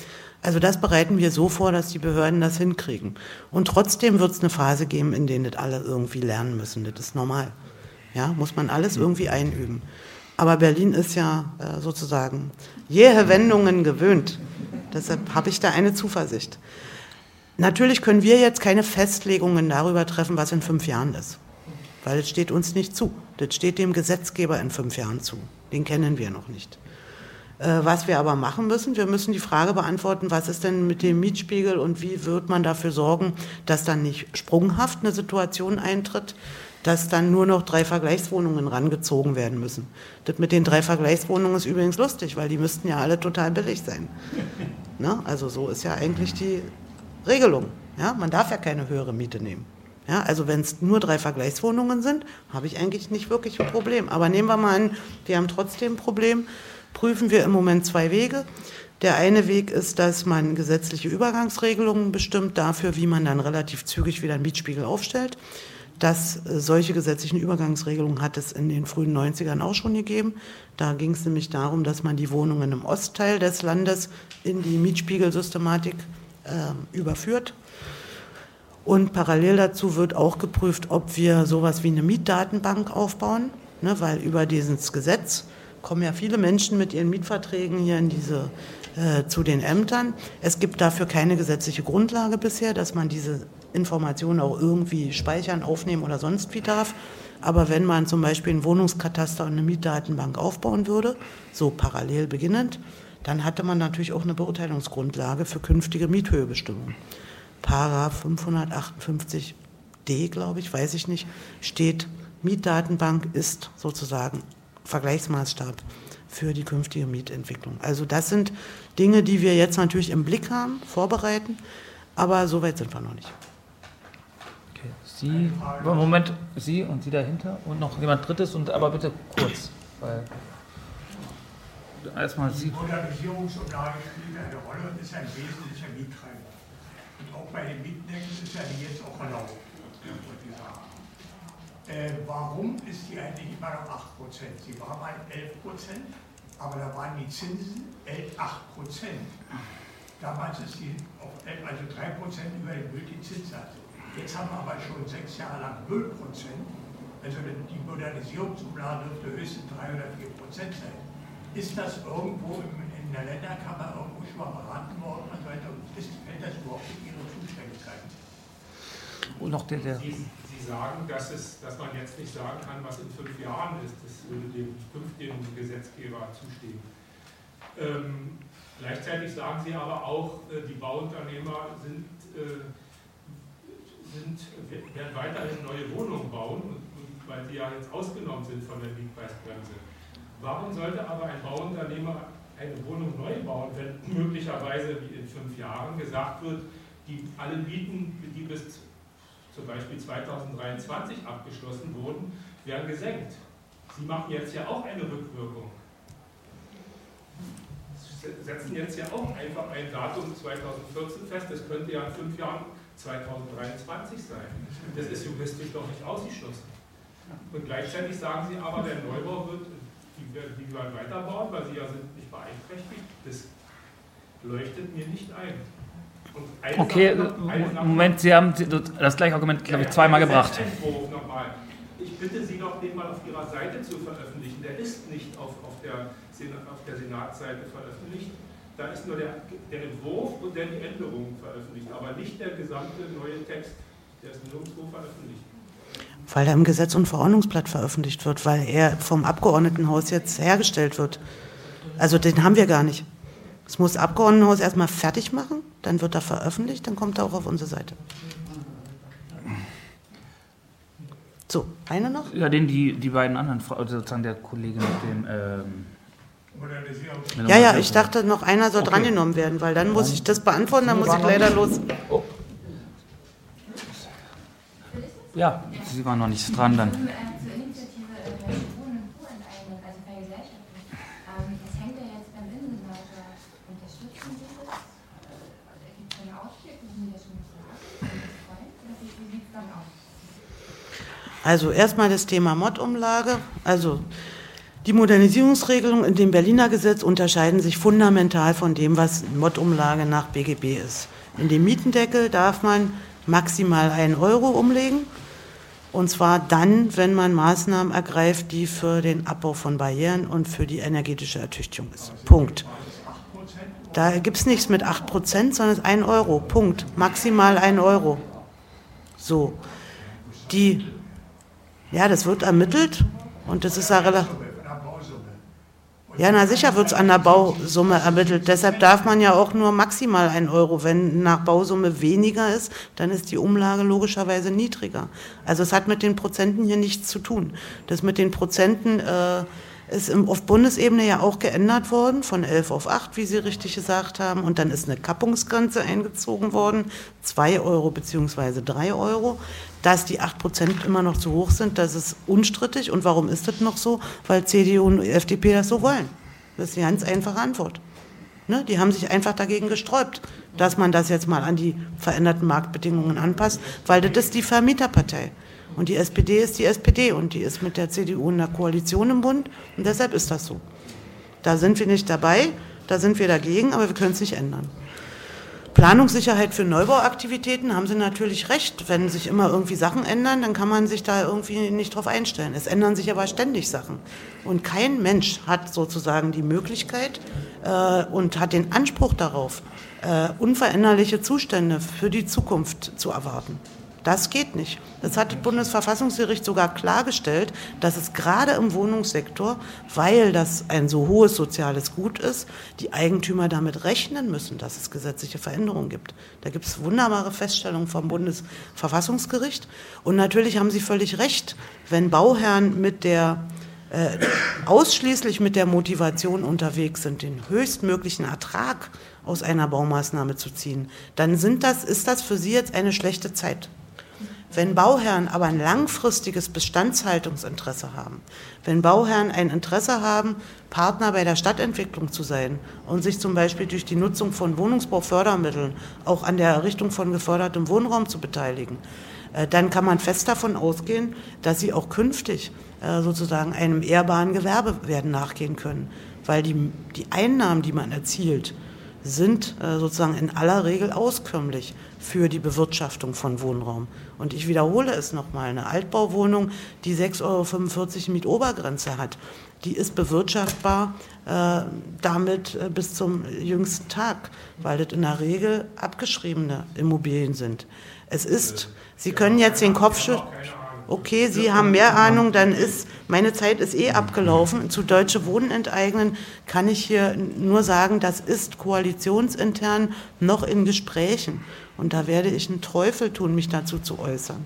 Also das bereiten wir so vor, dass die Behörden das hinkriegen. Und trotzdem wird es eine Phase geben, in der das alle irgendwie lernen müssen. Das ist normal. Ja, muss man alles irgendwie einüben. Aber Berlin ist ja äh, sozusagen jähe Wendungen gewöhnt. Deshalb habe ich da eine Zuversicht. Natürlich können wir jetzt keine Festlegungen darüber treffen, was in fünf Jahren ist. Weil es steht uns nicht zu. Das steht dem Gesetzgeber in fünf Jahren zu. Den kennen wir noch nicht. Äh, was wir aber machen müssen, wir müssen die Frage beantworten, was ist denn mit dem Mietspiegel und wie wird man dafür sorgen, dass dann nicht sprunghaft eine Situation eintritt, dass dann nur noch drei Vergleichswohnungen rangezogen werden müssen. Das mit den drei Vergleichswohnungen ist übrigens lustig, weil die müssten ja alle total billig sein. Ne? Also so ist ja eigentlich die Regelung. Ja? Man darf ja keine höhere Miete nehmen. Ja? Also wenn es nur drei Vergleichswohnungen sind, habe ich eigentlich nicht wirklich ein Problem. Aber nehmen wir mal an, wir haben trotzdem ein Problem, prüfen wir im Moment zwei Wege. Der eine Weg ist, dass man gesetzliche Übergangsregelungen bestimmt dafür, wie man dann relativ zügig wieder einen Mietspiegel aufstellt dass äh, solche gesetzlichen Übergangsregelungen hat es in den frühen 90ern auch schon gegeben. Da ging es nämlich darum, dass man die Wohnungen im Ostteil des Landes in die Mietspiegelsystematik äh, überführt. Und parallel dazu wird auch geprüft, ob wir sowas wie eine Mietdatenbank aufbauen, ne, weil über dieses Gesetz kommen ja viele Menschen mit ihren Mietverträgen hier in diese, äh, zu den Ämtern. Es gibt dafür keine gesetzliche Grundlage bisher, dass man diese Informationen auch irgendwie speichern, aufnehmen oder sonst wie darf. Aber wenn man zum Beispiel einen Wohnungskataster und eine Mietdatenbank aufbauen würde, so parallel beginnend, dann hatte man natürlich auch eine Beurteilungsgrundlage für künftige Miethöhebestimmungen. Paragraph 558d, glaube ich, weiß ich nicht, steht, Mietdatenbank ist sozusagen Vergleichsmaßstab für die künftige Mietentwicklung. Also das sind Dinge, die wir jetzt natürlich im Blick haben, vorbereiten, aber so weit sind wir noch nicht. Sie, Moment, Sie und Sie dahinter und noch jemand Drittes, und aber bitte kurz, weil erstmal Sie. Die Modernisierungsumlage spielt eine Rolle und ist ein wesentlicher Miettreiber. Und auch bei den Mietendeckeln ist ja die jetzt auch erlaubt, äh, warum ist die eigentlich immer noch 8%? Sie war mal 11%, aber da waren die Zinsen 11, 8%. Damals ist die auf 11, also 3% über den gültigen Zinssatz. Jetzt haben wir aber schon sechs Jahre lang 0 Prozent. Also die Modernisierungsumlage dürfte höchstens 3 oder 4 Prozent sein. Ist das irgendwo in der Länderkammer irgendwo schon mal beraten worden und so weiter? Ist, fällt das überhaupt in Ihre Zuständigkeit? Und noch der, der Sie, Sie, sagen, dass, es, dass man jetzt nicht sagen kann, was in fünf Jahren ist. Das würde dem künftigen Gesetzgeber zustehen. Ähm, gleichzeitig sagen Sie aber auch, äh, die Bauunternehmer sind äh, sind, werden weiterhin neue Wohnungen bauen weil sie ja jetzt ausgenommen sind von der Mietpreisbremse. Warum sollte aber ein Bauunternehmer eine Wohnung neu bauen, wenn möglicherweise wie in fünf Jahren gesagt wird, die alle Mieten, die bis zum Beispiel 2023 abgeschlossen wurden, werden gesenkt. Sie machen jetzt ja auch eine Rückwirkung. Sie setzen jetzt ja auch einfach ein Datum 2014 fest, das könnte ja in fünf Jahren 2023 sein. Das ist juristisch doch nicht ausgeschlossen. Und gleichzeitig sagen Sie aber, der Neubau wird, die, die werden weiterbauen, weil sie ja sind nicht beeinträchtigt. Das leuchtet mir nicht ein. Okay, Moment, Sie haben das gleiche Argument, glaube ich, zweimal gebracht. Ich bitte Sie doch, den mal auf Ihrer Seite zu veröffentlichen. Der ist nicht auf, auf, der, auf der Senatsseite veröffentlicht. Da ist nur der, der Entwurf und dann die Änderungen veröffentlicht, aber nicht der gesamte neue Text. Der ist nirgendwo veröffentlicht. Weil er im Gesetz- und Verordnungsblatt veröffentlicht wird, weil er vom Abgeordnetenhaus jetzt hergestellt wird. Also den haben wir gar nicht. Das muss das Abgeordnetenhaus erstmal fertig machen, dann wird er veröffentlicht, dann kommt er auch auf unsere Seite. So, eine noch? Ja, den die, die beiden anderen, also sozusagen der Kollege mit dem. Ähm ja, ja, ich dachte, noch einer soll okay. drangenommen werden, weil dann muss ich das beantworten, dann muss ich leider los. Oh. Ja, Sie waren noch nicht dran dann. Also erstmal das Thema Mod-Umlage. Also die Modernisierungsregelungen in dem Berliner Gesetz unterscheiden sich fundamental von dem, was Mod-Umlage nach BGB ist. In dem Mietendeckel darf man maximal einen Euro umlegen. Und zwar dann, wenn man Maßnahmen ergreift, die für den Abbau von Barrieren und für die energetische Ertüchtigung ist. Punkt. Da gibt es nichts mit 8%, sondern es ist 1 Euro. Punkt. Maximal 1 Euro. So. Die ja, das wird ermittelt und das ist ja relativ. Ja, na sicher wird es an der Bausumme ermittelt. Deshalb darf man ja auch nur maximal einen Euro. Wenn nach Bausumme weniger ist, dann ist die Umlage logischerweise niedriger. Also es hat mit den Prozenten hier nichts zu tun. Das mit den Prozenten äh, ist auf Bundesebene ja auch geändert worden, von 11 auf 8, wie Sie richtig gesagt haben. Und dann ist eine Kappungsgrenze eingezogen worden, 2 Euro beziehungsweise 3 Euro. Dass die 8 Prozent immer noch zu hoch sind, das ist unstrittig. Und warum ist das noch so? Weil CDU und FDP das so wollen. Das ist die ganz einfache Antwort. Ne? Die haben sich einfach dagegen gesträubt, dass man das jetzt mal an die veränderten Marktbedingungen anpasst, weil das ist die Vermieterpartei. Und die SPD ist die SPD und die ist mit der CDU in der Koalition im Bund und deshalb ist das so. Da sind wir nicht dabei, da sind wir dagegen, aber wir können es nicht ändern. Planungssicherheit für Neubauaktivitäten haben Sie natürlich recht. Wenn sich immer irgendwie Sachen ändern, dann kann man sich da irgendwie nicht drauf einstellen. Es ändern sich aber ständig Sachen. Und kein Mensch hat sozusagen die Möglichkeit äh, und hat den Anspruch darauf, äh, unveränderliche Zustände für die Zukunft zu erwarten. Das geht nicht. Das hat das Bundesverfassungsgericht sogar klargestellt, dass es gerade im Wohnungssektor, weil das ein so hohes soziales Gut ist, die Eigentümer damit rechnen müssen, dass es gesetzliche Veränderungen gibt. Da gibt es wunderbare Feststellungen vom Bundesverfassungsgericht. Und natürlich haben Sie völlig recht, wenn Bauherren mit der äh, ausschließlich mit der Motivation unterwegs sind, den höchstmöglichen Ertrag aus einer Baumaßnahme zu ziehen, dann sind das, ist das für Sie jetzt eine schlechte Zeit. Wenn Bauherren aber ein langfristiges Bestandshaltungsinteresse haben, wenn Bauherren ein Interesse haben, Partner bei der Stadtentwicklung zu sein und sich zum Beispiel durch die Nutzung von Wohnungsbaufördermitteln auch an der Errichtung von gefördertem Wohnraum zu beteiligen, äh, dann kann man fest davon ausgehen, dass sie auch künftig äh, sozusagen einem ehrbaren Gewerbe werden nachgehen können, weil die, die Einnahmen, die man erzielt, sind äh, sozusagen in aller Regel auskömmlich für die Bewirtschaftung von Wohnraum. Und ich wiederhole es nochmal, eine Altbauwohnung, die 6,45 Euro Mietobergrenze hat, die ist bewirtschaftbar äh, damit äh, bis zum jüngsten Tag, weil das in der Regel abgeschriebene Immobilien sind. Es ist, Sie können jetzt den Kopf schütteln okay, Sie haben mehr Ahnung, dann ist, meine Zeit ist eh abgelaufen. Zu Deutsche Wohnen enteignen kann ich hier nur sagen, das ist koalitionsintern noch in Gesprächen. Und da werde ich einen Teufel tun, mich dazu zu äußern.